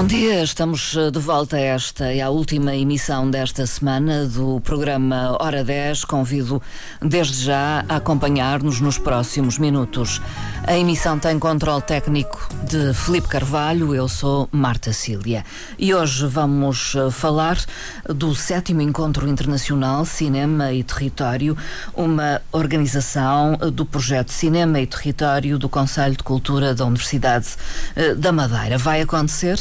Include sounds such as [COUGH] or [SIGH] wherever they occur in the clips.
Bom dia, estamos eh, de volta a esta e à última emissão desta semana do programa Hora 10. Convido desde já a acompanhar-nos nos próximos minutos. A emissão tem controle técnico de Felipe Carvalho, eu sou Marta Cília. E hoje vamos eh, falar do sétimo Encontro Internacional Cinema e Território, uma organização eh, do projeto Cinema e Território do Conselho de Cultura da Universidade da Madeira. Vai acontecer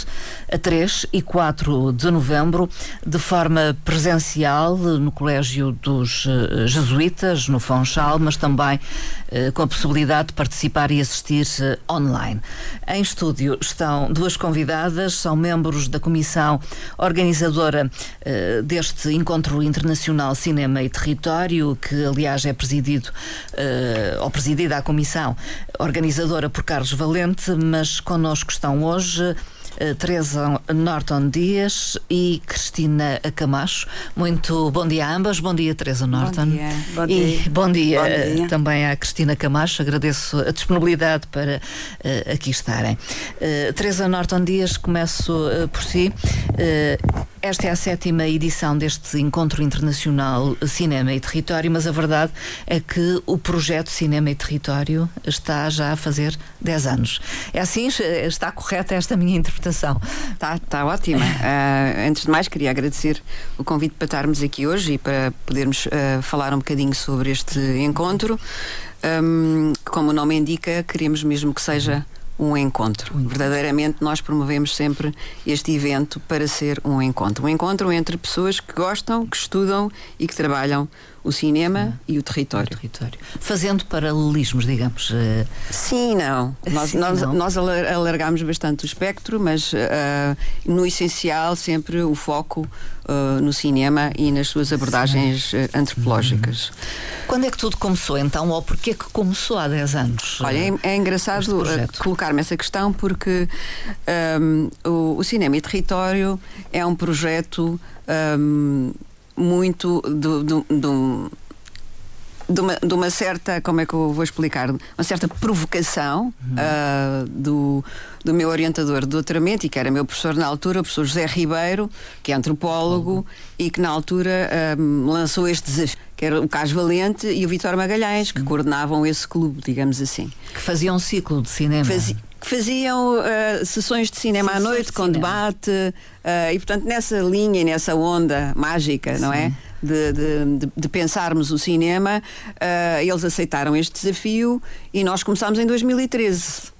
a 3 e 4 de novembro, de forma presencial no Colégio dos uh, Jesuítas, no Fonchal, mas também uh, com a possibilidade de participar e assistir uh, online. Em estúdio estão duas convidadas, são membros da comissão organizadora deste Encontro Internacional Cinema e Território, que aliás é presidido, ou presidida a comissão organizadora por Carlos Valente, mas connosco estão hoje eh, Teresa Norton Dias e Cristina Camacho. Muito bom dia a ambas. Bom dia, Teresa Norton. Bom dia. Bom dia. E bom dia, bom dia. também à Cristina Camacho. Agradeço a disponibilidade para uh, aqui estarem. Uh, Teresa Norton Dias, começo por si. Esta é a sétima edição deste Encontro Internacional Cinema e Território, mas a verdade é que o projeto Cinema e Território está já a fazer 10 anos. É assim? Está correta esta minha interpretação? Está tá ótima. Uh, [LAUGHS] antes de mais, queria agradecer o convite para estarmos aqui hoje e para podermos uh, falar um bocadinho sobre este encontro. Um, como o nome indica, queremos mesmo que seja um encontro. Verdadeiramente, nós promovemos sempre este evento para ser um encontro. Um encontro entre pessoas que gostam, que estudam e que trabalham o cinema e o território. o território. Fazendo paralelismos, digamos. Uh... Sim, não. Nós, Sim, nós, não. nós alargamos bastante o espectro, mas uh, no essencial sempre o foco uh, no cinema e nas suas abordagens antropológicas. Quando é que tudo começou então, ou porquê que começou há 10 anos? Olha, é, é engraçado colocar-me essa questão porque um, o, o, Cinema e Território é um projeto um, muito do, do, do de uma, de uma, certa, como é que eu vou explicar, uma certa provocação uhum. uh, do, do meu orientador de doutoramento e que era meu professor na altura, o professor José Ribeiro, que é antropólogo uhum. e que na altura um, lançou este desafio, que era o Cas Valente e o Vitor Magalhães, que uhum. coordenavam esse clube, digamos assim. Que faziam um ciclo de cinema. Fazia, que faziam uh, sessões de cinema à noite, com cinema. debate, uh, e portanto nessa linha e nessa onda mágica, Sim. não é? De, de, de, pensarmos o cinema, uh, eles aceitaram este desafio e nós começámos em 2013.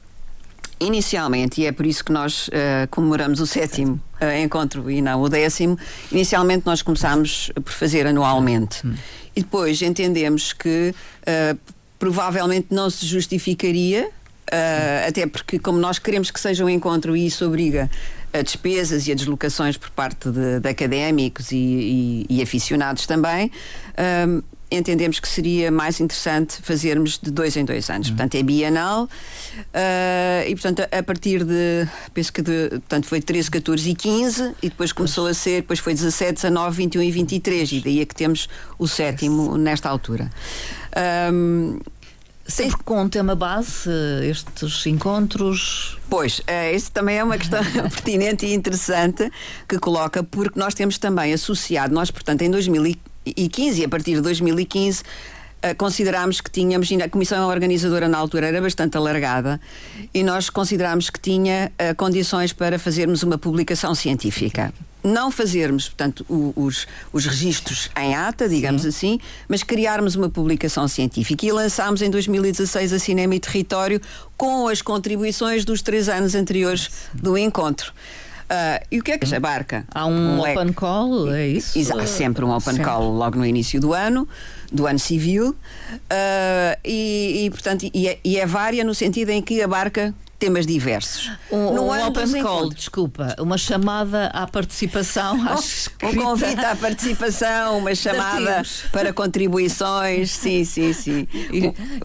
Inicialmente, e é por isso que nós comemoramos o sétimo encontro e não o décimo, inicialmente nós começámos por fazer anualmente. Hum. E depois entendemos que provavelmente não se justificaria Uh, até porque, como nós queremos que seja um encontro e isso obriga a despesas e a deslocações por parte de, de académicos e, e, e, aficionados também, uh, entendemos que seria mais interessante fazermos de dois em dois anos. Uhum. Portanto, é bienal uh, e, portanto, a, a, partir de, penso que de, portanto, foi 13, 14 e 15 e depois começou a ser, depois foi 17, 19, 21 e 23 e daí é que temos o sétimo nesta altura. Um, Sempre com um tema base, estes encontros? Pois, é, isso também é uma questão [LAUGHS] pertinente e interessante que coloca, porque nós temos também associado, nós, portanto, em 2015 e a partir de 2015 Uh, considerámos que tínhamos, a comissão organizadora na altura era bastante alargada, e nós considerámos que tinha uh, condições para fazermos uma publicação científica não fazermos, portanto, o, os, os registros em ata, digamos Sim. assim, mas criarmos uma publicação científica. E lançámos em 2016 a Cinema e Território com as contribuições dos três anos anteriores do encontro. Uh, e o que é que abarca? Há um, um open call, é isso? Há sempre um open sempre. call logo no início do ano, do ano civil, uh, e, e, portanto, e é, e é vária no sentido em que abarca temas diversos. Um, no um open call, desculpa, uma chamada à participação. [LAUGHS] Oh, um convite à participação, uma chamada para contribuições, sim, sim, sim.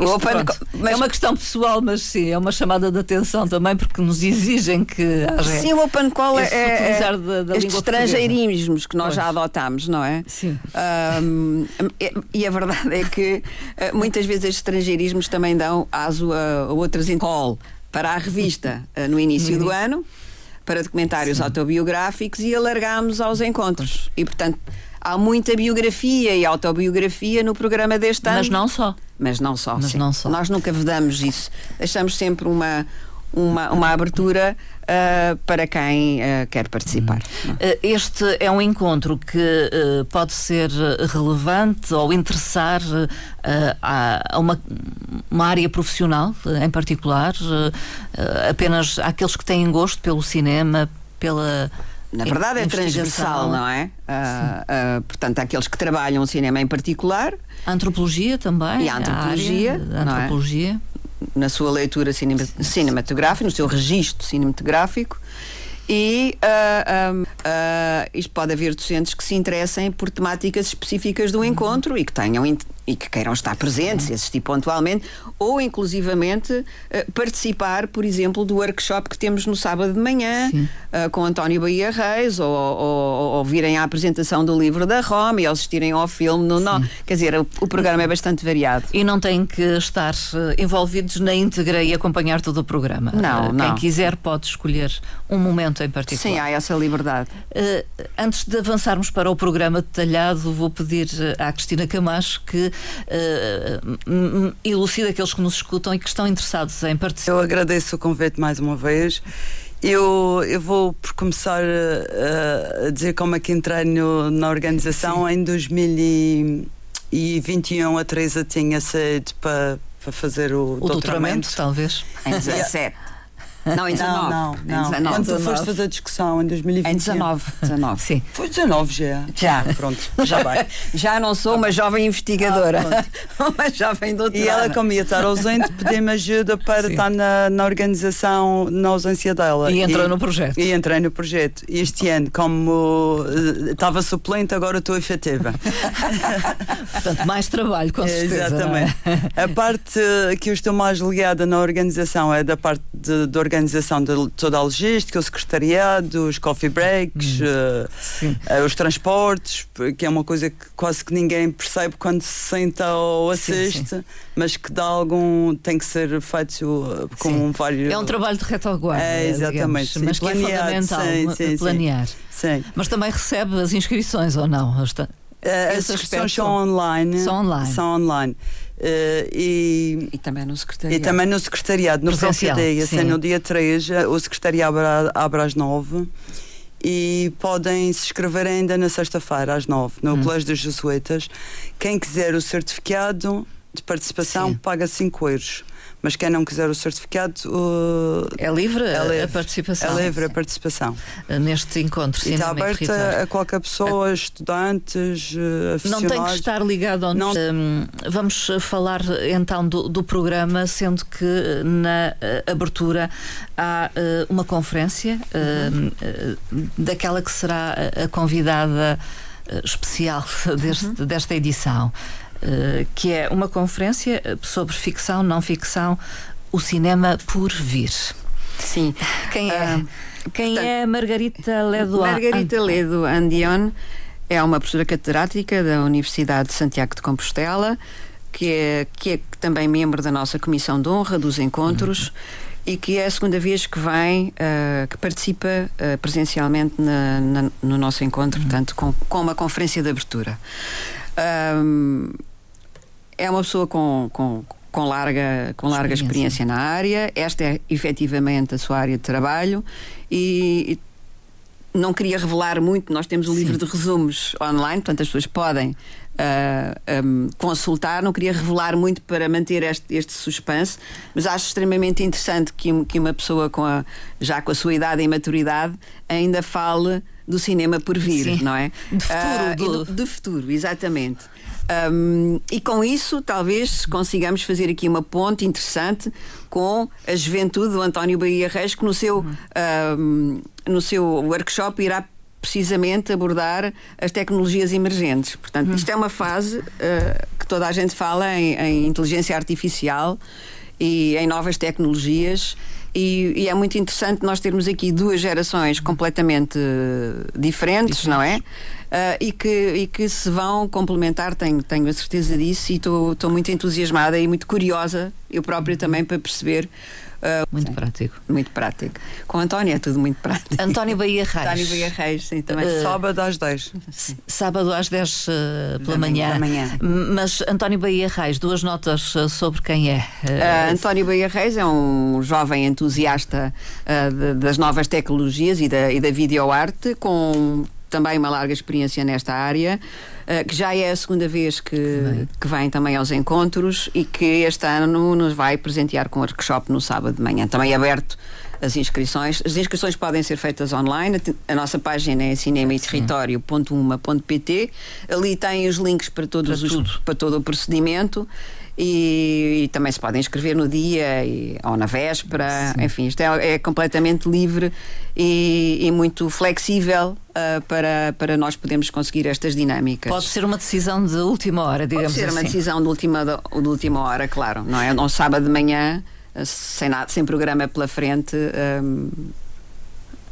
o open mas... É uma questão pessoal, mas sim, é uma chamada de atenção também, porque nos exigem que haja. Sim, o open call é, é, é da, da estes estrangeirismos que nós pois. já adotámos, não é? Sim. Um, e a verdade é que eh, muitas vezes estes estrangeirismos também dão aso a, outras call para a revista uh, no início do ano. para documentários Sim. autobiográficos e alargámos aos encontros. E, portanto, há muita biografia e autobiografia no programa deste ano. Mas não só. Mas não só. Mas não só. Nós nunca vedamos isso. Deixamos sempre uma, uma, uma abertura uh, para quem uh, quer participar. Hum. Este é um encontro que uh, pode ser relevante ou interessar a, uma, uma área profissional em particular, apenas aqueles que têm gosto pelo cinema, pela na verdade é transversal, não é? Uh, uh, portanto, aqueles que trabalham o cinema em particular. A antropologia também. E a antropologia. A, a antropologia. Na sua leitura cinematográfica, no seu registro cinematográfico. E uh, uh, isto pode haver docentes que se interessem por temáticas específicas do encontro e que tenham e que queiram estar presentes, uhum. assistir pontualmente, ou inclusivamente uh, participar, por exemplo, do workshop que temos no sábado de manhã uh, com António Bahia Reis, ou, ou, ou, virem à apresentação do livro da Roma e assistirem ao filme no, no Quer dizer, o, o, programa é bastante variado. E não têm que estar uh, envolvidos na íntegra e acompanhar todo o programa. Não, não. Quem quiser pode escolher um momento em particular. Sim, há essa liberdade. antes de avançarmos para o programa detalhado, vou pedir à Cristina Camacho que uh, elucida aqueles que nos escutam e que estão interessados em participar. Eu agradeço o convite mais uma vez. Eu, eu vou por começar a, a dizer como é que entrei no, na organização. Sim. Em 2021 a Teresa tinha saído para, para fazer o, o doutoramento. doutoramento talvez. Em 17. Não, em 19. Não, não, não. 19. Quando tu foste fazer a discussão em 2020. Em 19. 19. Sim. Foi 19 já. Já. Pronto, já vai. [LAUGHS] já não sou uma jovem investigadora. Ah, [LAUGHS] uma jovem doutora. E ela, como ia estar ausente, pediu-me ajuda para Sim. estar na, na organização na ausência dela. E entrou e, no projeto. E entrei no projeto. Este ano, como uh, estava suplente, agora estou efetiva. [LAUGHS] Portanto, mais trabalho, com certeza. É? Exatamente. A parte que eu estou mais ligada na organização é da parte de, de organização de toda a logística, o secretariado, os coffee breaks, hum. uh, uh, os transportes, que é uma coisa que quase que ninguém percebe quando se senta ou assiste, sim, sim. mas que dá algum. tem que ser feito uh, com sim. vários. É um trabalho de retaguarda. É, exatamente. Digamos, mas planear, que é fundamental planear. Sim. Mas também recebe as inscrições ou não? As inscrições são online. São online. São online. Uh, e, e, também no secretariado. E também no secretariado, no dia. Assim, no dia 3, eh, o secretariado abre, abre às 9 e podem se inscrever ainda na sexta-feira, às 9, no hum. Colégio dos Jesuítas. Quem quiser o certificado de participação Sim. paga 5 euros mas quem não quiser o certificado uh, é, livre é, livre a participação. É livre a participação uh, neste encontro. E está aberta a qualquer pessoa, estudantes, aficionados. Não tem que estar ligado ao. Não... Um, vamos falar então do, do, programa, sendo que na uh, abertura há uh, uma conferência uhum. daquela que será a convidada especial [LAUGHS] deste, uhum. desta edição. Eh, que é uma conferência eh, sobre ficção, não ficção, o cinema por vir. Sim. Quem é? Uh, quem portanto, é Margarita Ledo? Margarita Ledo Andion é uma professora catedrática da Universidade de Santiago de Compostela, que é, que é também membro da nossa Comissão de Honra dos Encontros. Uhum e que é a segunda vez que vem, uh, que participa uh, presencialmente na, na, no nosso encontro, uhum. portanto, com, com uma conferência de abertura. Um, é uma pessoa com, com, com larga, com larga experiência. experiência na área. Esta é efetivamente a sua área de trabalho e, não queria revelar muito. Nós temos um Sim. livro de resumos online, portanto as pessoas podem uh, ah, um, consultar. Não queria revelar muito para manter este, este suspense, mas acho extremamente interessante que, que uma pessoa com a, já com a sua idade e maturidade ainda fale do cinema por vir, Sim. não é? De futuro. Uh, do... do futuro, exatamente. Um, e com isso, talvez consigamos fazer aqui uma ponte interessante com a juventude do António Bahia Reis, que no seu, um, no seu workshop irá precisamente abordar as tecnologias emergentes. Portanto, isto é uma fase uh, que toda a gente fala em, em, inteligência artificial e em novas tecnologias. E, e, é muito interessante nós termos aqui duas gerações completamente diferentes, não é? uh, e, que, e que se vão complementar, tenho, tenho a certeza disso, e estou muito entusiasmada e muito curiosa, eu própria também, para perceber Uh, muito sim, prático. Muito prático. Com António é tudo muito prático. António Bahia [LAUGHS] Reis. António Bahia Reis, sim, também. Uh, sábado às 10. Sábado às 10 uh, pela manhã. manhã. Mas António Bahia Reis, duas notas sobre quem é. António Bahia Reis é um jovem entusiasta de, das novas tecnologias e da, e da videoarte, com também uma larga experiência nesta área, uh, que já é a segunda vez que, que vem também aos encontros e que este ano nos vai presentear com um workshop no sábado de manhã, também aberto as inscrições. As inscrições podem ser feitas online. A nossa página é cinemaeterritorio.uma.pt. Ali tem os links para todos para, os, para todo o procedimento. E, e, também se podem inscrever no dia e, ou na véspera. Sim. Enfim, isto é, é completamente livre e, e muito flexível uh, para, para nós podermos conseguir estas dinâmicas. Pode ser uma decisão de última hora, digamos assim. Pode ser assim. uma decisão de última, de última hora, claro. Não é? Um sábado de manhã, sem, nada, sem programa pela frente. Um,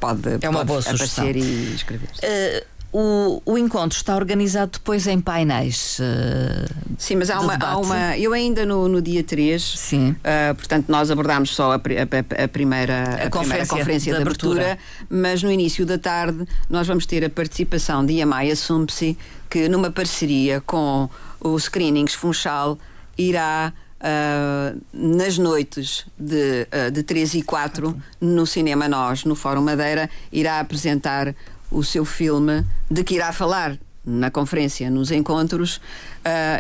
pode, é uma pode boa aparecer sugestão. e escrever. Uh, o, o encontro está organizado depois em painéis. Uh, Sim, mas há uma, há uma, Eu ainda no, no dia 3, Sim. Uh, portanto, nós abordámos só a, a, a primeira, a, a conferência, conferência de, de abertura, abertura, mas no início da tarde nós vamos ter a participação de Yamaya Sumpsi, que numa parceria com o Screenings Funchal irá. Uh, nas noites de, uh, de 3 e 4, no Cinema Nós, no Fórum Madeira, irá apresentar o seu filme, de que irá falar na conferência, nos encontros, uh,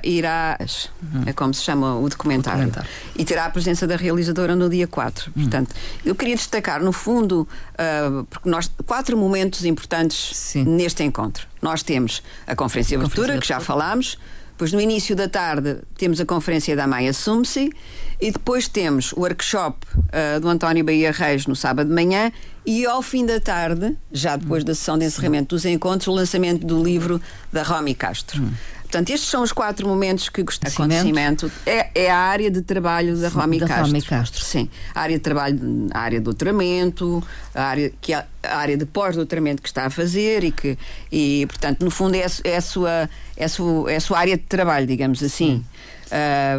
irá. Uhum. É como se chama o documentário, o documentário, E terá a presença da realizadora no dia 4. Uhum. Portanto, eu queria destacar, no fundo, uh, porque nós. quatro momentos importantes Sim. neste encontro. Nós temos a conferência de abertura, que já falámos. Depois, no início da tarde, temos a conferência da Maia Sumsi e depois temos o workshop uh, do António Bahia Reis no sábado de manhã e ao fim da tarde, já depois da sessão de encerramento dos encontros, o lançamento do livro da Romy Castro. Hum. Portanto, estes são os quatro momentos que gostei. Acontecimento é, é a área de trabalho da Romy Castro. Romy Castro. Sim. A área de trabalho, a área de doutoramento, a área, que a área de pós-doutoramento que está a fazer e que, e, portanto, no fundo é, é, a, sua, é, a, sua, é a sua área de trabalho, digamos assim.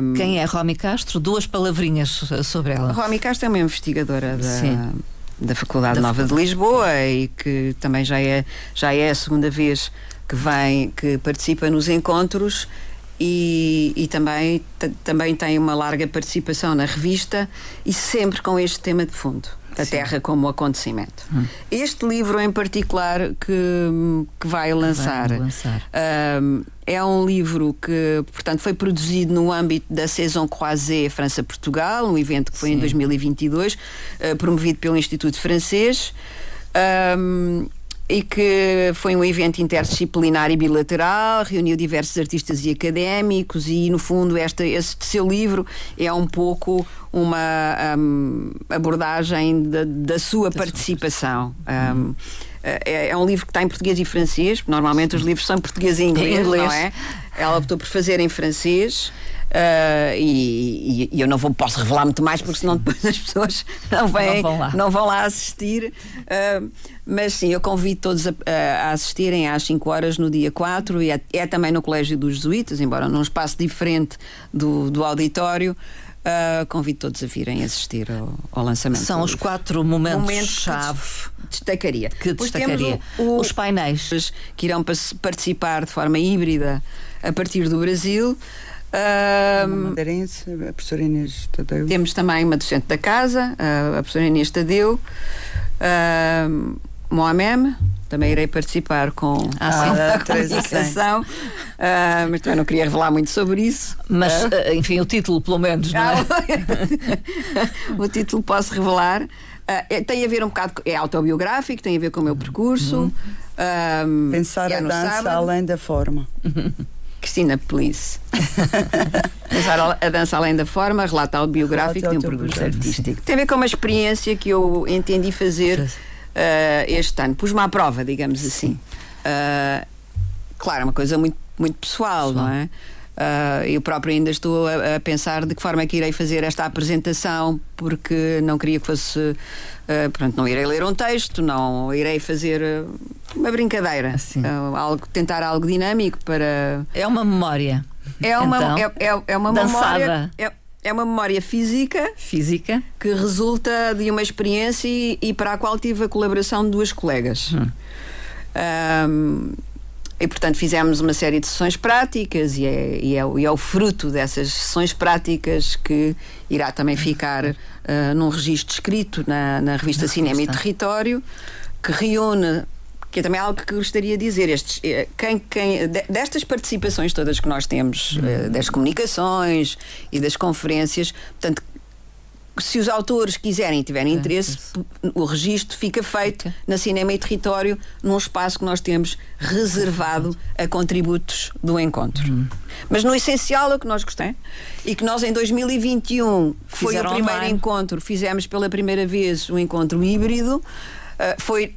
Um, Quem é Romy Castro? Duas palavrinhas sobre ela. Romy Castro é uma investigadora da. Sim da Faculdade da Nova de Lisboa e que também já é, já é a segunda vez que vem, que participa nos encontros e, e também, também tem uma larga participação na revista e sempre com este tema de fundo. A Sim. Terra como acontecimento. Hum. Este livro em particular que, que vai lançar, vai lançar. Um, é um livro que, portanto, foi produzido no âmbito da Saison Croisée França-Portugal, um evento que foi Sim. em 2022, uh, promovido pelo Instituto Francês. Um, e que foi um evento interdisciplinar e bilateral, reuniu diversos artistas e académicos e, no fundo, este, este seu livro é um pouco uma um, abordagem da, da sua da participação. Um, é, é, um livro que está em português e francês, normalmente os livros são português e inglês, inglês. não é? Ela optou por fazer em francês. Uh, e, e, eu não vou, posso revelar muito mais porque senão depois as pessoas não, vêm, não, vão, lá. Não vão lá assistir. Uh, mas sim, eu convido todos a, a, assistirem às 5 horas no dia 4 e é, é, também no Colégio dos Jesuítas, embora num espaço diferente do, do auditório. Uh, convido todos a virem assistir ao, ao lançamento. São os quatro momentos-chave. destacaria. Que destacaria. O, o, os painéis. Que irão participar de forma híbrida a partir do Brasil. A professora Inês Tadeu. Temos também uma docente da casa, a professora Inês Tadeu. Uh, Moamem, também irei participar com ah, a comunicação, uh, mas também não queria revelar muito sobre isso. Mas, uh, enfim, o título, pelo menos, não é? [LAUGHS] o título posso revelar. Uh, tem a ver um bocado, é autobiográfico, tem a ver com o meu percurso. Uhum. Pensar é a dança sábado. além da forma. [LAUGHS] Cristina. Pensar a dança além da forma, relato autobiográfico e um percurso artístico. Tem a ver com uma experiência que eu entendi fazer uh, este ano. Pus-me à prova, digamos assim. Uh, claro, é uma coisa muito, muito pessoal, pessoal. não é? Uh, eu próprio ainda estou a, a, pensar de que forma é que irei fazer esta apresentação, porque não queria que fosse. Uh, pronto, não irei ler um texto, não irei fazer uma brincadeira, assim. uh, algo, tentar algo dinâmico para. É uma memória. É uma, então, é, é, é uma dançada. memória. É, é uma memória física. Física. Que resulta de uma experiência e, e para a qual tive a colaboração de duas colegas. Hum. Um, e, portanto, fizemos uma série de sessões práticas e é, e é, e é o fruto dessas sessões práticas que irá também ficar uh, num registro escrito na, na revista Cinema e Território, que reúne que é também algo que gostaria de dizer. Estes, eh, quem, quem, destas participações todas que nós temos, uhum. das comunicações e das conferências, portanto, se os autores quiserem e tiverem é, interesse, o registro fica feito fica. na Cinema e Território, num espaço que nós temos reservado a contributos do encontro. Uhum. Mas no essencial é o que nós gostamos e que nós em 2021 foi o primeiro online. encontro, fizemos pela primeira vez um encontro híbrido. Uh, foi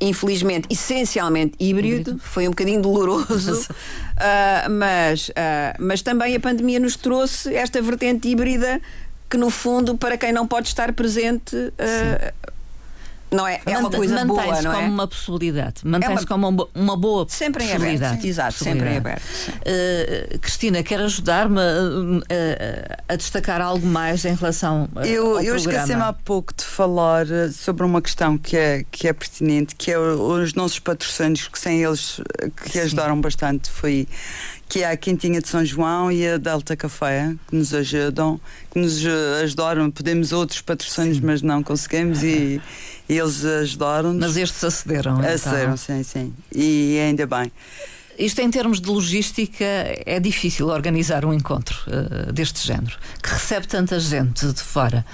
infelizmente, essencialmente híbrido, híbrido, foi um bocadinho doloroso, [LAUGHS] uh, mas, uh, mas também a pandemia nos trouxe esta vertente híbrida que no fundo, para quem não pode estar presente, uh, não é? É uma coisa boa, não é? como uma possibilidade. Mantém-se é uma... como uma, uma boa sempre possibilidade. Em aberto, exato, sempre em aberto. Uh, Cristina, quer ajudar-me a, a, destacar algo mais em relação eu, ao Eu esqueci-me há pouco de falar sobre uma questão que é, que é pertinente, que é os nossos patrocínios, que sem eles que Sim. ajudaram bastante, foi que é a Quintinha de São João e a Delta Café, que nos ajudam, que nos ajudaram. Podemos outros patrocínios, sim. mas não conseguimos e, e eles ajudaram-nos. Mas estes acederam, então. Acederam, sim, sim. E ainda bem. Isto, em termos de logística, é difícil organizar um encontro uh, deste género, que recebe tanta gente de fora.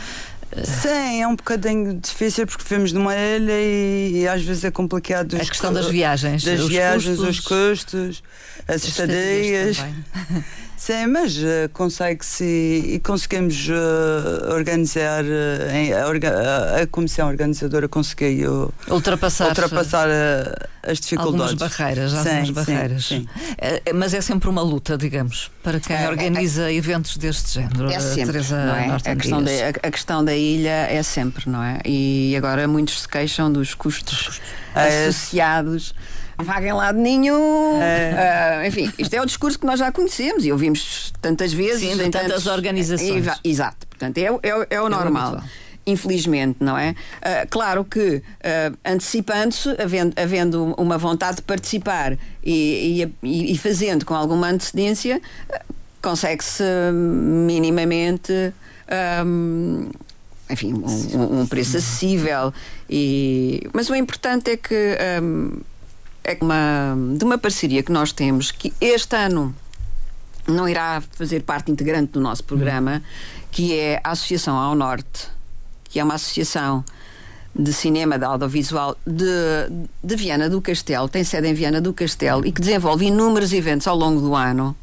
Sim, é um bocadinho difícil porque vivemos numa ilha e, e às vezes é complicado. A questão das viagens. Das viagens, custos, os custos, as estadias. [LAUGHS] Sim, mas uh, consegue-se e, conseguimos uh, organizar, uh, em, a, orga, a, comissão organizadora conseguiu ultrapassar, ultrapassar as dificuldades. Algumas barreiras, sim, algumas barreiras. Sim, sim. mas é sempre uma luta, digamos, para quem é, organiza é, eventos deste género. É sempre, Teresa não é? A questão, da, a, a, questão da ilha é sempre, não é? E agora muitos se queixam dos custos é, associados não paga em lado nenhum. É. Uh, enfim, isto é o discurso que nós já conhecemos e ouvimos tantas vezes. Sim, em tantas tantos... organizações. Exato, portanto, é, é, é o normal. infelizmente, não é? Uh, claro que, uh, antecipando-se, havendo, havendo uma vontade de participar e, e, e fazendo com alguma antecedência, uh, consegue-se minimamente. Um, enfim, um, um, preço acessível. E, mas o importante é que um, é uma, de uma parceria que nós temos que este ano não irá fazer parte integrante do nosso programa, que é a Associação ao Norte, que é uma associação de cinema de audiovisual de, de Viana do Castelo, tem sede em Viana do Castelo e que desenvolve inúmeros eventos ao longo do ano.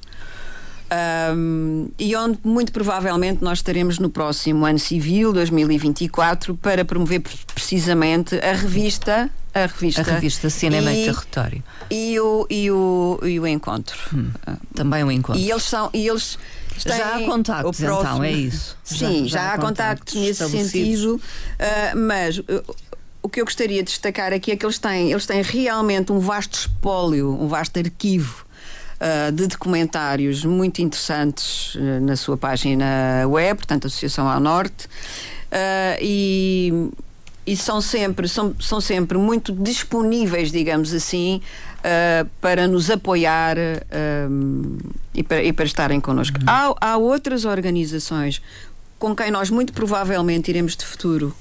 Um, e onde muito provavelmente nós estaremos no próximo ano civil, 2024, para promover precisamente a revista a revista, a revista Cinema e, Território. E o, e o, e o encontro. Hum, também o um encontro. E eles são. E eles têm, já há contactos, então, é isso. Sim, já, já, já há contactos, nesse sentido, uh, mas. Uh, o que eu gostaria de destacar aqui é que eles têm, eles têm realmente um vasto espólio, um vasto arquivo uh, de documentários muito interessantes na sua página web, portanto, Associação ao Norte. e e são sempre, são, são sempre muito disponíveis, digamos assim, uh, para nos apoiar uh, e, para, e para estarem connosco. Uhum. Há, há outras organizações com quem nós muito provavelmente iremos de futuro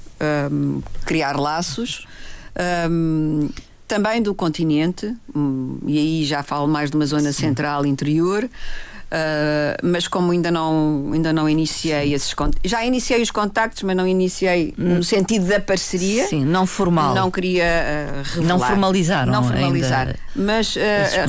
um, criar laços. Um, também do continente, um, e aí já falo mais de uma zona Sim. central interior, Uh, mas como ainda não, ainda não iniciei esses contactos, já iniciei os contactos, mas não iniciei hum. no sentido da parceria. Sim, não formal. Não queria uh, revelar. Não formalizaram. Não formalizar. Mas uh,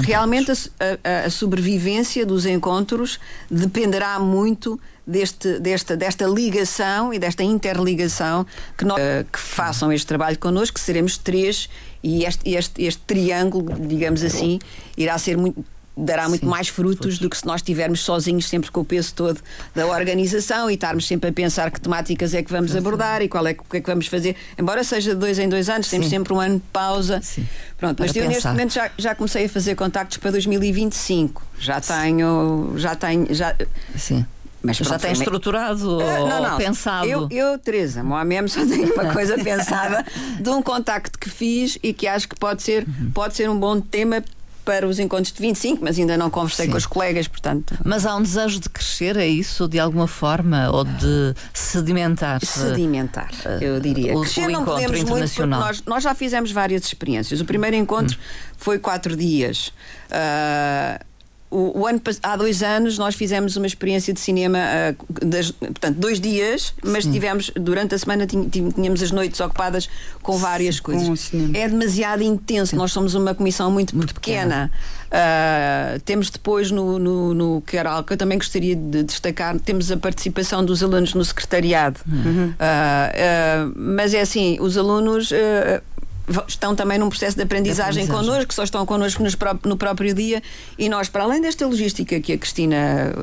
realmente a, a, a, sobrevivência dos encontros dependerá muito deste, desta, desta ligação e desta interligação que, nós, que façam este trabalho connosco, que seremos três e este, este, este triângulo, digamos assim, irá ser muito dará muito Sim, mais frutos do que se nós estivermos sozinhos sempre com o peso todo da organização e estarmos sempre a pensar que temáticas é que vamos abordar e qual é, que é que vamos fazer. Embora seja de dois em dois anos, temos Sim. sempre um ano de pausa. Sim. Pronto, mas eu neste momento já, já comecei a fazer contactos para 2025. Já tenho, já tenho, já. Sim Mas já tem estruturado uh, não, não. ou pensado? Eu, eu Teresa Moamem, [LAUGHS] só tenho uma coisa pensada de um contacto que fiz e que acho que pode ser, uhum. pode ser um bom tema para os encontros de 25, mas ainda não conversei Sim. com os colegas, portanto. Mas há um desejo de crescer, é isso, de alguma forma, ou de sedimentar? Sedimentar, uh, eu diria. O, crescer o não podemos internacional. muito, nós, nós já fizemos várias experiências. O primeiro encontro hum. foi quatro dias. Uh, o, o, ano, há dois anos nós fizemos uma experiência de cinema, uh, das, portanto, dois dias, mas Sim. tivemos, durante a semana tínhamos as noites ocupadas com várias Sim, coisas. Com é demasiado intenso, Sim. nós somos uma comissão muito, muito pequena. Uh, temos depois no, no, no, que era algo que eu também gostaria de destacar, temos a participação dos alunos no secretariado. Uhum. Uh, mas é assim, os alunos estão também num processo de aprendizagem, de aprendizagem. connosco, só estão connosco no próprio dia e nós, para além desta logística que a Cristina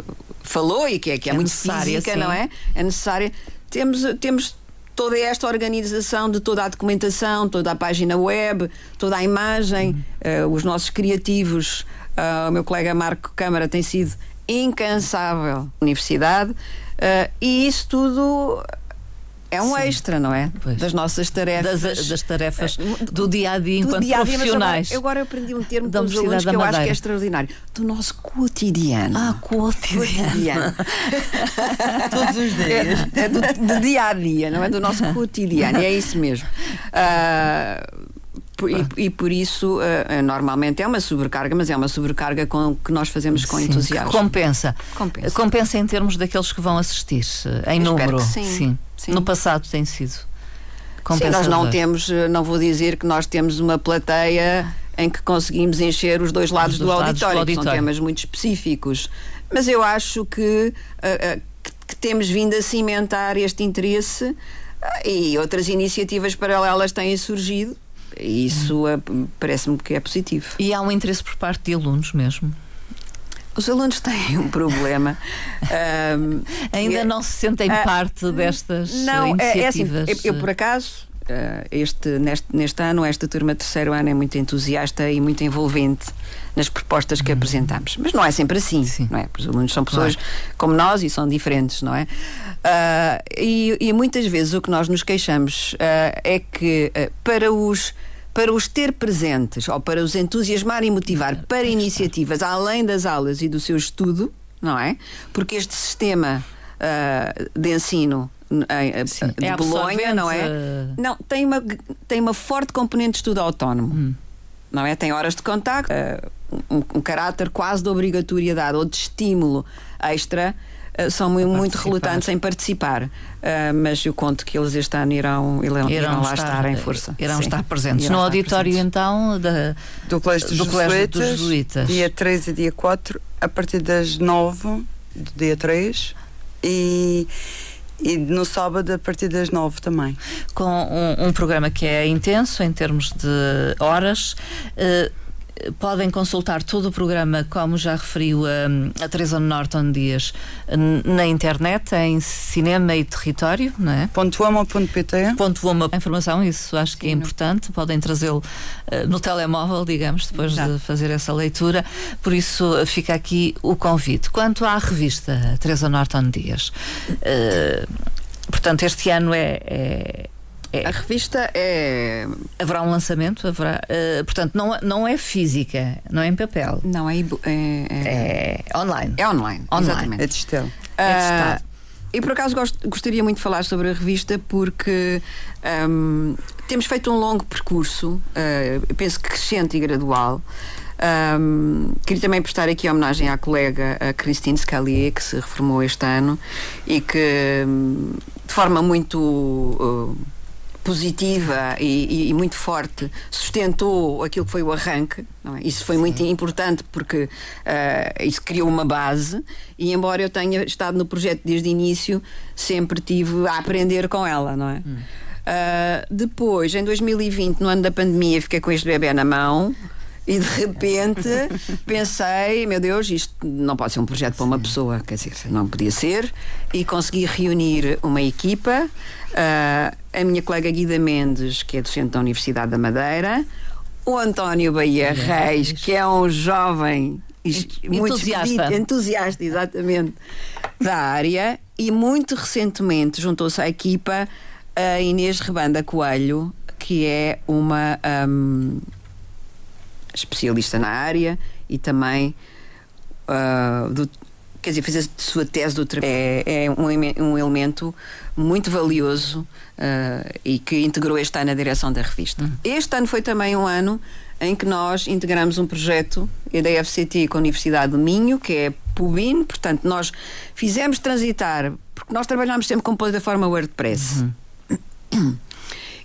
falou e que é, que é, é muito física, sim. não é? É necessária, temos, temos toda esta organização de toda a documentação, toda a página web, toda a imagem, uhum. uh, os nossos criativos, uh, o meu colega Marco Câmara tem sido incansável na universidade uh, e isso tudo é um Sim. extra, não é? Pois. Das nossas tarefas. Das, das tarefas eh, do dia a dia enquanto dia -dia, profissionais. Agora, agora, aprendi um termo da dos alunos que eu acho que é extraordinário. Do nosso cotidiano. Ah, cotidiano. [LAUGHS] Todos os dias. É, é do, do, dia a dia, não é? Do nosso [LAUGHS] cotidiano. É isso mesmo. Uh, e, e, por isso, uh, normalmente é uma sobrecarga, mas é uma sobrecarga com, que nós fazemos com sim, entusiasmo. Compensa. compensa. Compensa em termos daqueles que vão assistir, em Eu número. sim. sim. sim. No passado tem sido. Sim, nós não temos, não vou dizer que nós temos uma plateia em que conseguimos encher os dois lados, os dois do, lados auditório, do auditório, são temas muito específicos. Mas eu acho que, uh, uh, que, que temos vindo a cimentar este interesse e outras iniciativas paralelas têm surgido isso é, parece-me que é positivo. E há um interesse por parte de alunos mesmo? Os alunos têm um problema. [LAUGHS] um, Ainda é, não se sentem uh, parte destas não, iniciativas? É, é assim, eu, eu, por acaso, este, neste, neste ano, esta turma de terceiro ano é muito entusiasta e muito envolvente nas propostas que uhum. apresentamos. Mas não é sempre assim, Sim. não é? Os alunos são pessoas claro. como nós e são diferentes, não é? Uh, e, e, muitas vezes o que nós nos queixamos uh, é que uh, para os para os ter presentes ou para os entusiasmar e motivar para iniciativas além das aulas e do seu estudo, não é? Porque este sistema de ensino Sim, de é Bolonha, não é? Não, tem uma, tem uma forte componente de estudo autónomo. Hum. Não é? Tem horas de contacto, um, um caráter quase de obrigatoriedade ou de estímulo extra eh, são muito, muito relutantes em participar. Uh, mas eu conto que eles este ano irão, irão, irão lá estar, em força. Irão Sim. estar presentes. Irão no estar auditório, presentes. então, da, do Colégio, dos, do Colégio dos Jesuítas. Dia 3 e dia 4, a partir das 9 do dia 3. E. E no sábado a partir das nove também. Com um, um, programa que é intenso em termos de horas. Uh, podem consultar todo o programa, como já referiu a, a Teresa Norton Dias, na internet, em Cinema e Território, não é? .uma.pt .uma. Informação, isso acho que é importante, podem trazê-lo uh, no telemóvel, digamos, depois de fazer essa leitura, por isso fica aqui o convite. Quanto à revista Teresa Norton Dias, uh, portanto, este ano é, é é. A revista é. Haverá um lançamento? Haverá, uh, portanto, não, não é física, não é em papel. Não, é. É, é... é online. É online, online. exatamente. É digital. Uh, é e por acaso gost, gostaria muito de falar sobre a revista porque um, temos feito um longo percurso, uh, penso que crescente e gradual. Um, queria também prestar aqui homenagem à colega a Christine Scalier, que se reformou este ano e que, hum, de forma muito uh, positiva e, e, muito forte sustentou aquilo que foi o arranque. É? Isso foi Sim. muito importante porque uh, isso criou uma base e embora eu tenha estado no projeto desde o início, sempre tive a aprender com ela, não é? Hum. Uh, depois, em 2020, no ano da pandemia, fiquei com este bebê na mão. E de repente pensei, meu Deus, isto não pode ser um projeto para uma pessoa, quer dizer, não podia ser. E consegui reunir uma equipa, uh, a minha colega Guida Mendes, que é docente da Universidade da Madeira, o António Bahia Reis, que é um jovem muito entusiasta. entusiasta, exatamente. da área e muito recentemente juntou-se à equipa a Inês Rebanda Coelho, que é uma um, especialista na área e também uh, do, quer dizer, fez a sua tese do é, é um, um elemento muito valioso uh, e que integrou este ano a direção da revista. Uhum. Este ano foi também um ano em que nós integramos um projeto da FCT com a Universidade do Minho, que é Pubin, portanto, nós fizemos transitar, porque nós trabalhamos sempre com plataforma WordPress. Uhum. [COUGHS]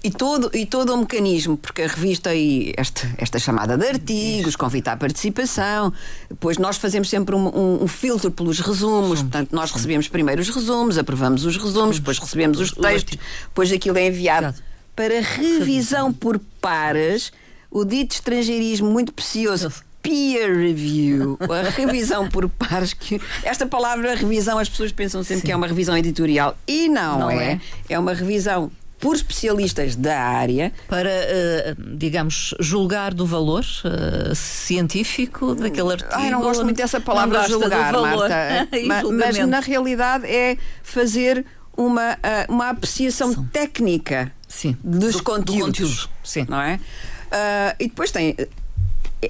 E todo, e todo o mecanismo, porque a revista e esta, esta chamada de artigos, convite à participação, depois nós fazemos sempre um, um, um filtro pelos resumos, sim, portanto, nós recebemos primeiro os resumos, aprovamos os resumos, depois recebemos os textos, depois aquilo é enviado para revisão por pares, o dito estrangeirismo muito precioso peer review, a revisão por pares. Que esta palavra revisão as pessoas pensam sempre Sim. que é uma revisão editorial e não, não é. é. É uma revisão por especialistas da área. Para, uh, digamos, julgar do valor uh, científico daquele artigo. Ai, não gosto muito dessa palavra julgar, Marta. [LAUGHS] mas, mas, na realidade é fazer uma, uh, uma apreciação São. técnica Sim. dos do, conteúdos. Do conteúdo. Sim. Não é? e depois tem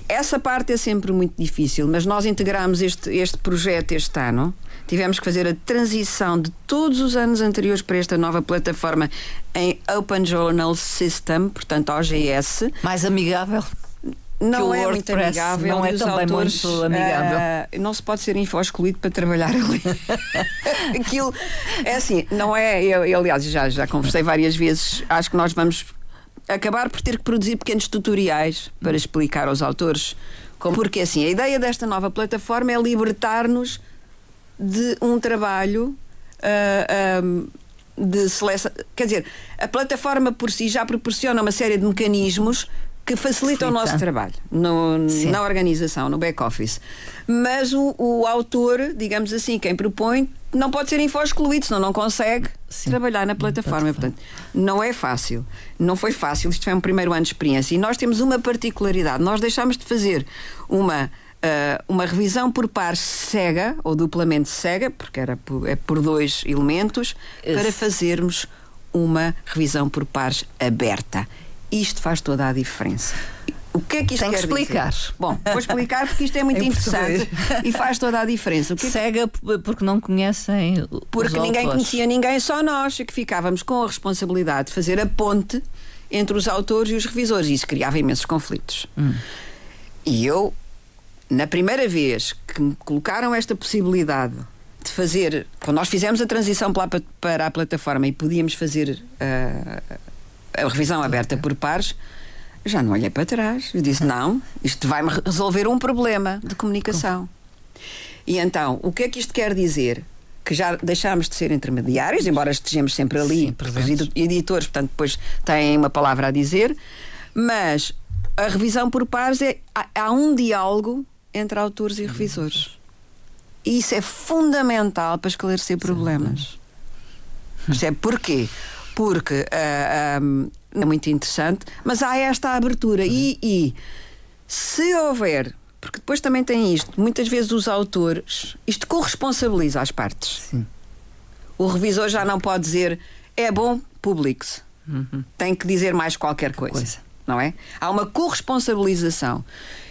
essa parte é sempre muito difícil, mas nós integramos este, este projeto este ano tivemos que fazer a transição de todos os anos anteriores para esta nova plataforma em Open Journal System, portanto OGS. Mais amigável? Não é muito amigável. Não é também autores, muito amigável. Uh, não se pode ser info-excluído para trabalhar ali. [LAUGHS] Aquilo é assim, não é. Eu, eu, aliás, já, já conversei várias vezes. Acho que nós vamos acabar por ter que produzir pequenos tutoriais para explicar aos autores. Como, porque assim, a ideia desta nova plataforma é libertar-nos de um trabalho uh, ah, um, de seleção. Quer dizer, a plataforma por si já proporciona uma série de mecanismos que facilitam o nosso trabalho no, na organização, no back-office. Mas o, o, autor, digamos assim, quem propõe, não pode ser info-excluído, senão não consegue Sim. trabalhar na plataforma. Portanto, não é fácil. Não foi fácil. Isto foi um primeiro ano de experiência. E nós temos uma particularidade. Nós deixámos de fazer uma uh, uma revisão por pares cega, ou duplamente cega, porque era por, é por dois elementos, para fazermos uma revisão por pares aberta. Isto faz toda a diferença. O que é que isto Tem que explicar. Dizer? Bom, vou explicar porque isto é muito [LAUGHS] interessante e faz toda a diferença. O que Cega porque não conhecem Porque ninguém autores. conhecia ninguém, só nós, que ficávamos com a responsabilidade de fazer a ponte entre os autores e os revisores. E isso criava imensos conflitos. Hum. E eu na primeira vez que me colocaram esta possibilidade de fazer, quando nós fizemos a transição para a plataforma e podíamos fazer uh, a revisão aberta por pares, já não olhei para trás. Eu disse: não, isto vai-me resolver um problema de comunicação. E então, o que é que isto quer dizer? Que já deixámos de ser intermediários, embora estejamos sempre ali, Sim, os editores, portanto, depois têm uma palavra a dizer, mas a revisão por pares é. Há, há um diálogo entre autores e revisores. E isso é fundamental para esclarecer problemas. Percebe porquê? Porque uh, um, é muito interessante, mas há esta abertura. E, e se houver porque depois também tem isto. Muitas vezes os autores, isto corresponsabiliza as partes. Sim. O revisor já não pode dizer é bom, publique-se. Uhum. Tem que dizer mais qualquer coisa, coisa, Não é? Há uma corresponsabilização.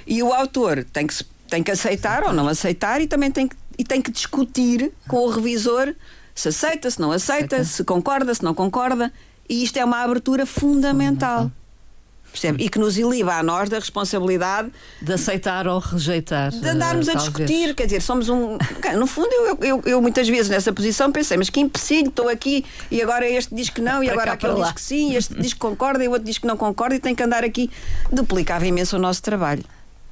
E o autor tem que tem que aceitar ou não aceitar e também tem que, e tem que discutir com o revisor se aceita, se não aceita, aceita. se concorda, se não concorda. E isto é uma abertura fundamental. Percebe? E que nos iliva a nós da responsabilidade de aceitar ou rejeitar. De andarmos a discutir, quer dizer, somos um. No fundo, eu, eu, eu, muitas vezes nessa posição pensei, mas que empecilho, estou aqui e agora este diz que não, e agora aquele diz que sim, este diz que concorda e o outro diz que não concorda e tem que andar aqui. Duplicava imenso o nosso trabalho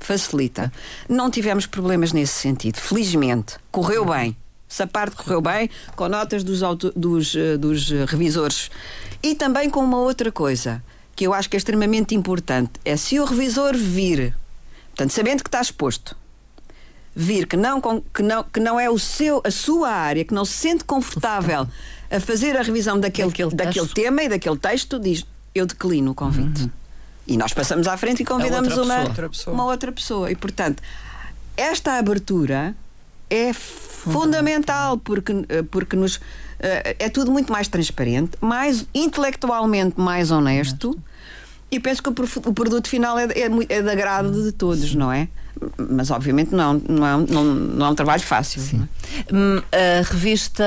facilita. Não tivemos problemas nesse sentido, felizmente. Correu bem. Essa parte correu bem, com notas dos, auto, dos, eh, dos revisores. E também com uma outra coisa, que eu acho que é extremamente importante: é se o revisor vir, portanto, sabendo que está exposto, vir que não, que não, que não é o seu, a sua área, que não se sente confortável a fazer a revisão daquele, daquele, daquele tema e daquele texto, diz: eu declino o convite. Uhum. E nós passamos à frente e convidamos outra uma, pessoa. uma outra pessoa. E, portanto, esta abertura é fundamental porque, eh, porque nos, eh, é tudo muito mais transparente, mais intelectualmente mais honesto. E penso que o, o produto final é, é, é de agrado de todos, não é? Mas obviamente não, não, é, não, não é um trabalho fácil. É? Hum, a revista,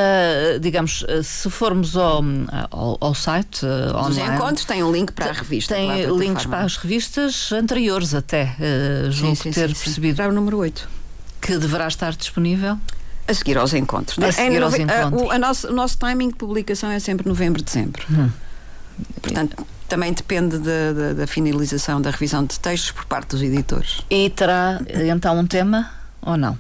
digamos, se formos ao, ao, ao site Os online, encontros têm um link para a revista. Tem links para as revistas anteriores até, uh, julgo sim, sim, ter sim, percebido. Para o número 8. Que deverá estar disponível? A seguir aos encontros. A seguir é, aos encontros. A, o, a nosso, o nosso timing de publicação é sempre novembro, dezembro. Hum. Portanto, também depende de, de, da finalização da revisão de textos por parte dos editores. E terá então um tema ou não?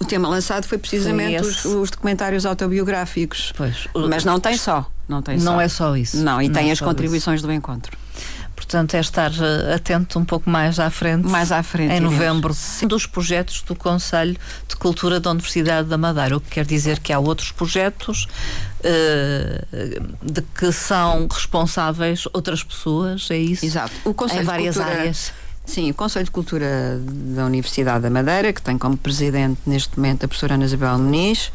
O tema lançado foi precisamente foi os, os, documentários autobiográficos. Pois. Mas não tem só. Não, tem não só. é só isso. Não, e não tem é as contribuições isso. do encontro. Portanto, é estar eh, atento um pouco mais à frente. Mais à frente. Em novembro. Sim. Dos projetos do Conselho de Cultura da Universidade da Madeira. O que quer dizer que há outros projetos uh, de que são responsáveis outras pessoas, é isso? Exato. O Conselho em várias Cultura, áreas. Sim, o Conselho de Cultura da Universidade da Madeira, que tem como presidente neste momento a professora Ana Isabel Muniz,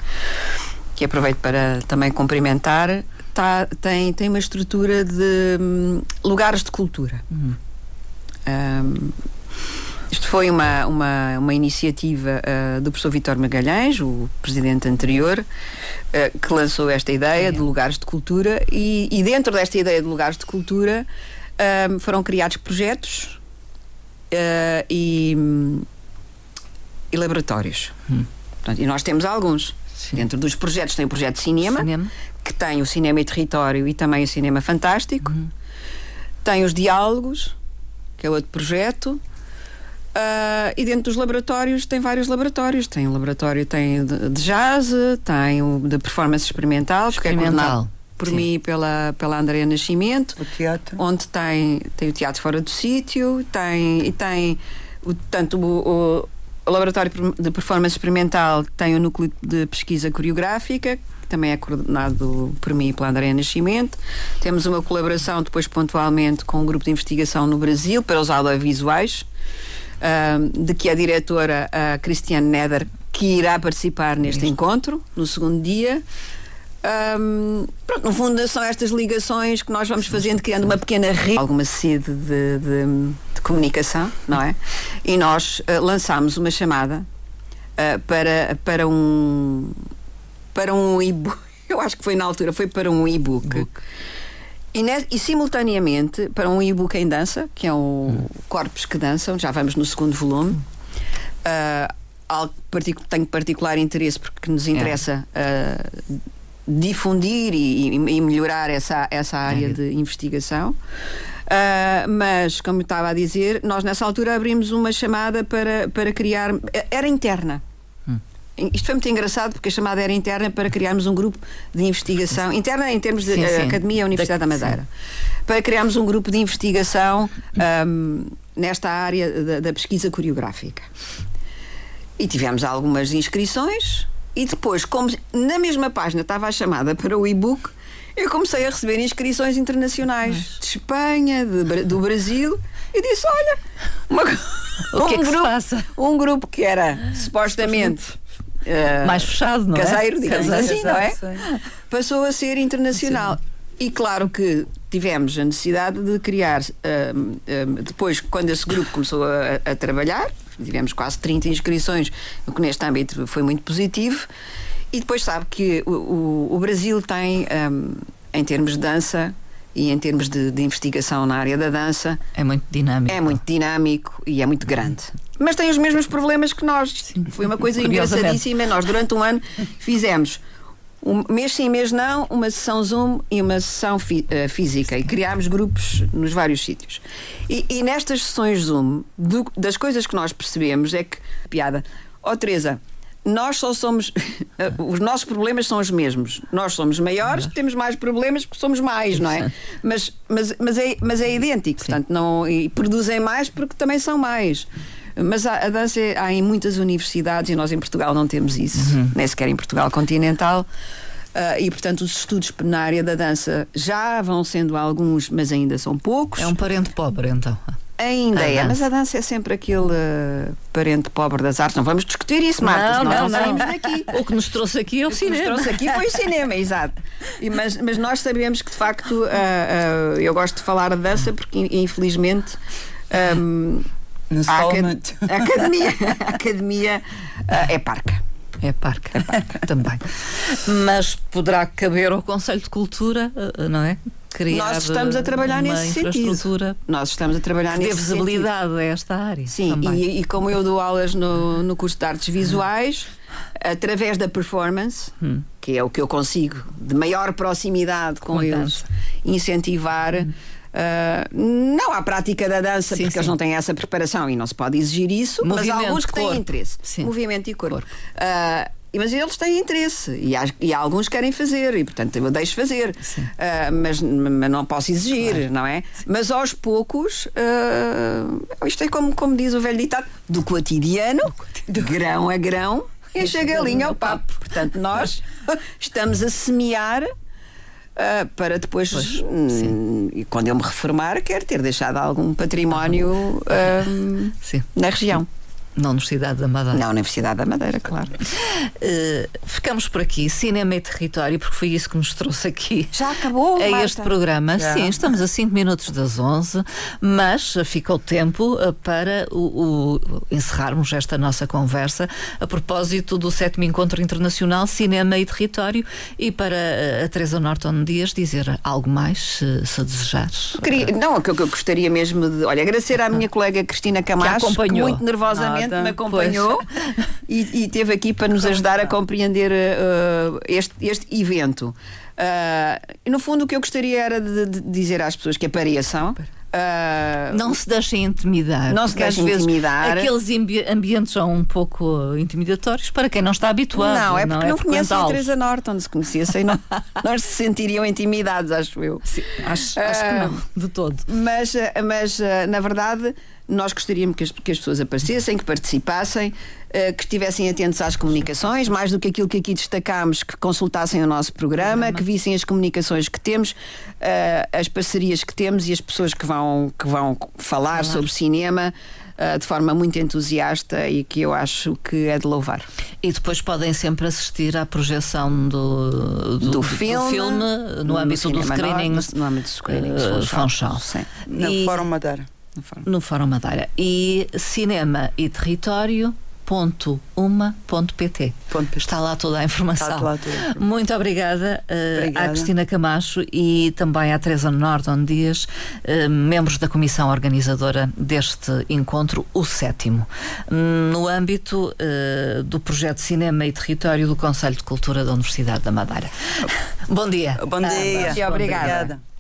que aproveito para também cumprimentar, tá, tem, tem uma estrutura de um, lugares de cultura. Uhum. Um, isto foi uma, uma, uma iniciativa uh, do professor Vitor Magalhães, o presidente anterior, uh, que lançou esta ideia é. de lugares de cultura e, e, dentro desta ideia de lugares de cultura uh, foram criados projetos uh, e, e, laboratórios. Hum. Portanto, e nós temos alguns. Sim. Dentro dos projetos tem o projeto de cinema, cinema, que tem o cinema e território e também o cinema fantástico. Uhum. Tem os diálogos, que é outro projeto. Uh, e dentro dos laboratórios tem vários laboratórios. Tem o laboratório tem de, de jazz, tem o de performance experimental, experimental. que é por Sim. mim e pela, pela Andréa Nascimento. O teatro. Onde tem, tem o teatro fora do sítio, tem, e tem o, tanto o, o Laboratório de Performance Experimental tem o núcleo de pesquisa coreográfica, que também é coordenado por mim e pela Andréa Nascimento. Temos uma colaboração depois pontualmente com um grupo de investigação no Brasil para os audiovisuais, uh, de que a diretora a Cristiane Neder que irá participar neste encontro, no segundo dia. Um, pronto, no fundo são estas ligações que nós vamos fazendo, criando uma pequena rede, alguma sede de, de, de comunicação, não é? E nós uh, lançámos uma chamada uh, para, para um para um e-book, [LAUGHS] eu acho que foi na altura, foi para um e-book. E, e, simultaneamente para um e-book em dança, que é o hum. Corpos que Dançam, já vamos no segundo volume. Uh, algo que tem particular interesse porque nos é. interessa uh, difundir e, e, melhorar essa, essa área de investigação. Uh, mas, como estava a dizer, nós nessa altura abrimos uma chamada para, para criar. Era interna. Isto foi muito engraçado porque a chamada era interna para criarmos um grupo de investigação, interna em termos de sim, sim. Academia Universidade da, da Madeira, sim. para criarmos um grupo de investigação um, nesta área da, da pesquisa coreográfica. E tivemos algumas inscrições, e depois, como na mesma página estava a chamada para o e-book, eu comecei a receber inscrições internacionais Mas... de Espanha, de, do Brasil, e disse: Olha, uma, que um, é grupo, um grupo que era supostamente. Uh, mais fechado, não caseiro, é? digamos caseiro, assim, não é? Passou a ser internacional. Sim. E claro que tivemos a necessidade de criar, uh, uh, depois, quando esse grupo começou a, a trabalhar, tivemos quase 30 inscrições, o que neste âmbito foi muito positivo. E depois sabe que o, o, o Brasil tem, um, em termos de dança e em termos de, de, investigação na área da dança, é muito dinâmico. É muito dinâmico e é muito grande. Mas tem os mesmos problemas que nós. Sim. Foi uma coisa engraçadíssima. Nós, durante um ano, fizemos um, mês sim, mês não, uma sessão Zoom e uma sessão uh, física e criámos grupos nos vários sítios. E, e nestas sessões Zoom, do, das coisas que nós percebemos é que, piada, ó oh, Teresa, nós só somos. [LAUGHS] os nossos problemas são os mesmos. Nós somos maiores, temos mais problemas porque somos mais, não é? Mas, mas, mas, é, mas é idêntico, portanto, não, e produzem mais porque também são mais. Mas a, a dança é, há em muitas universidades e nós em Portugal não temos isso, uhum. nem sequer em Portugal continental. Uh, e, portanto, os estudos na área da dança já vão sendo alguns, mas ainda são poucos. É um parente pobre, então. Ainda é, mas a dança é sempre aquele uh, parente pobre das artes. Não vamos discutir isso, Marta, não, não, não, saímos daqui. [LAUGHS] O que nos trouxe aqui é o, o cinema. O que nos trouxe aqui foi o cinema, exato. E, mas, mas nós sabemos que, de facto, uh, eu gosto de falar de dança porque, infelizmente, um, a, acad a, academia, [LAUGHS] a academia é parca. É parca, é parca também. Mas poderá caber ao Conselho de Cultura, não é? criar Nós estamos a trabalhar nesse sentido. Nós estamos a trabalhar nesse visibilidade sentido. a esta área. Sim, e, e, como eu dou aulas no, no curso de artes visuais, através da performance, hum. que é o que eu consigo de maior proximidade com, com eles, incentivar. Hum. Uh, não à prática da dança, sim, porque sim. eles não têm essa preparação e não se pode exigir isso, Movimento, mas há alguns que têm interesse. Sim. Movimento e corpo. corpo. Uh, mas eles têm interesse e, há, e há alguns que querem fazer e, portanto, eu deixo fazer. Uh, mas, mas não posso exigir, claro. não é? Mas aos poucos, uh, isto é como, como diz o velho ditado: do cotidiano, de grão a grão, enche a galinha ao papo. Portanto, nós [LAUGHS] estamos a semear. Uh, para depois, pois, hum, quando eu me reformar, quero ter deixado algum património uh, na região. Na Universidade da Madeira. Na Universidade da Madeira, claro. Uh, ficamos por aqui, Cinema e Território, porque foi isso que nos trouxe aqui. Já acabou, A Marta. este programa. Já. Sim, estamos a 5 minutos das 11, mas fica o tempo eh, para o, o, encerrarmos esta nossa conversa a propósito do sétimo Encontro Internacional Cinema e Território e para eh, a Teresa Norton Dias dizer algo mais, se, se desejares. Queria, não, o que eu gostaria mesmo de. Olha, agradecer à minha colega Cristina Camacho, que, acompanhou. que muito nervosamente me acompanhou e, e teve aqui para nos ajudar a compreender uh, este, este evento. Uh, no fundo, o que eu gostaria era de, de dizer às pessoas que apareçam. Uh, não se deixem intimidar. Não se deixem intimidar. Aqueles ambientes são um pouco intimidatórios para quem não está habituado. Não, é porque não, é não conhecem a Teresa Norton. Se conhecessem, não, [LAUGHS] não se sentiriam intimidados, acho eu. Sim, acho, acho que não, de todo. Mas, mas na verdade nós gostaríamos que as, que as pessoas aparecessem, que participassem, uh, que estivessem atentos às comunicações, mais do que aquilo que aqui destacámos, que consultassem o nosso programa, programa. que vissem as comunicações que temos, uh, as parcerias que temos e as pessoas que vão, que vão falar sobre cinema uh, de forma muito entusiasta e que eu acho que é de louvar. E depois podem sempre assistir à projeção do, do, do, filme, do filme, no, âmbito do screening. No, no âmbito do screening uh, Funchal. Na e, Fórum Madeira no Fórum. no Fórum Madeira. E cinema e território uma.pt. Está lá toda a informação. Toda a informação. Muito obrigada, uh, obrigada, à Cristina Camacho e também à Teresa Nordon Dias, uh, membros da comissão organizadora deste encontro, o sétimo, no âmbito uh, do projeto Cinema e Território do Conselho de Cultura da Universidade da Madeira. Bom dia. Bom dia. Ah, obrigada. obrigada.